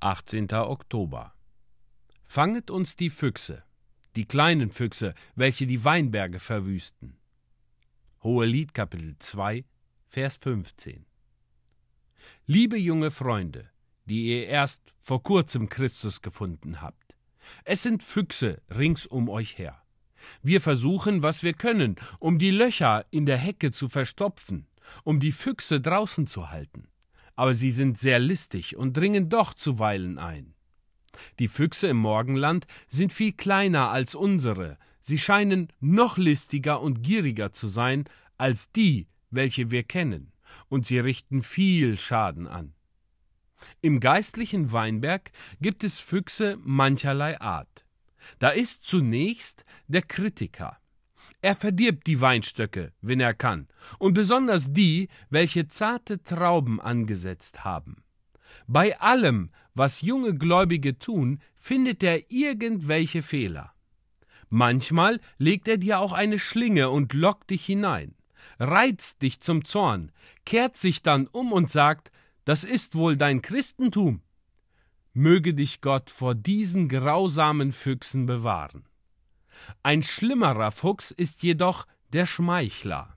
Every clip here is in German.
18. Oktober. Fanget uns die Füchse, die kleinen Füchse, welche die Weinberge verwüsten. Hohe Lied Kapitel 2, Vers 15. Liebe junge Freunde, die ihr erst vor kurzem Christus gefunden habt. Es sind Füchse rings um euch her. Wir versuchen, was wir können, um die Löcher in der Hecke zu verstopfen, um die Füchse draußen zu halten aber sie sind sehr listig und dringen doch zuweilen ein. Die Füchse im Morgenland sind viel kleiner als unsere, sie scheinen noch listiger und gieriger zu sein als die, welche wir kennen, und sie richten viel Schaden an. Im geistlichen Weinberg gibt es Füchse mancherlei Art. Da ist zunächst der Kritiker, er verdirbt die Weinstöcke, wenn er kann, und besonders die, welche zarte Trauben angesetzt haben. Bei allem, was junge Gläubige tun, findet er irgendwelche Fehler. Manchmal legt er dir auch eine Schlinge und lockt dich hinein, reizt dich zum Zorn, kehrt sich dann um und sagt, das ist wohl dein Christentum. Möge dich Gott vor diesen grausamen Füchsen bewahren. Ein schlimmerer Fuchs ist jedoch der Schmeichler.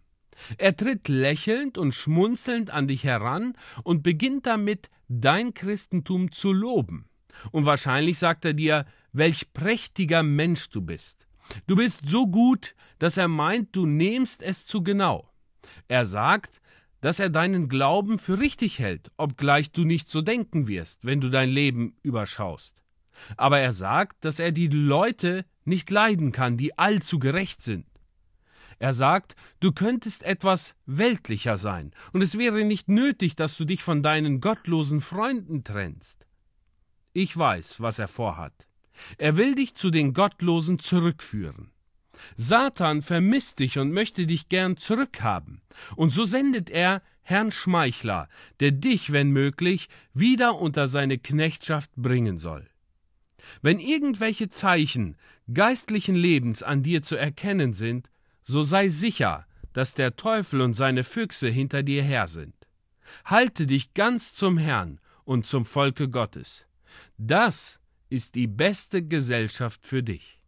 Er tritt lächelnd und schmunzelnd an dich heran und beginnt damit, dein Christentum zu loben. Und wahrscheinlich sagt er dir, welch prächtiger Mensch du bist. Du bist so gut, dass er meint, du nehmst es zu genau. Er sagt, dass er deinen Glauben für richtig hält, obgleich du nicht so denken wirst, wenn du dein Leben überschaust. Aber er sagt, dass er die Leute nicht leiden kann, die allzu gerecht sind. Er sagt, du könntest etwas weltlicher sein, und es wäre nicht nötig, dass du dich von deinen gottlosen Freunden trennst. Ich weiß, was er vorhat. Er will dich zu den Gottlosen zurückführen. Satan vermisst dich und möchte dich gern zurückhaben, und so sendet er Herrn Schmeichler, der dich, wenn möglich, wieder unter seine Knechtschaft bringen soll. Wenn irgendwelche Zeichen geistlichen Lebens an dir zu erkennen sind, so sei sicher, dass der Teufel und seine Füchse hinter dir her sind. Halte dich ganz zum Herrn und zum Volke Gottes. Das ist die beste Gesellschaft für dich.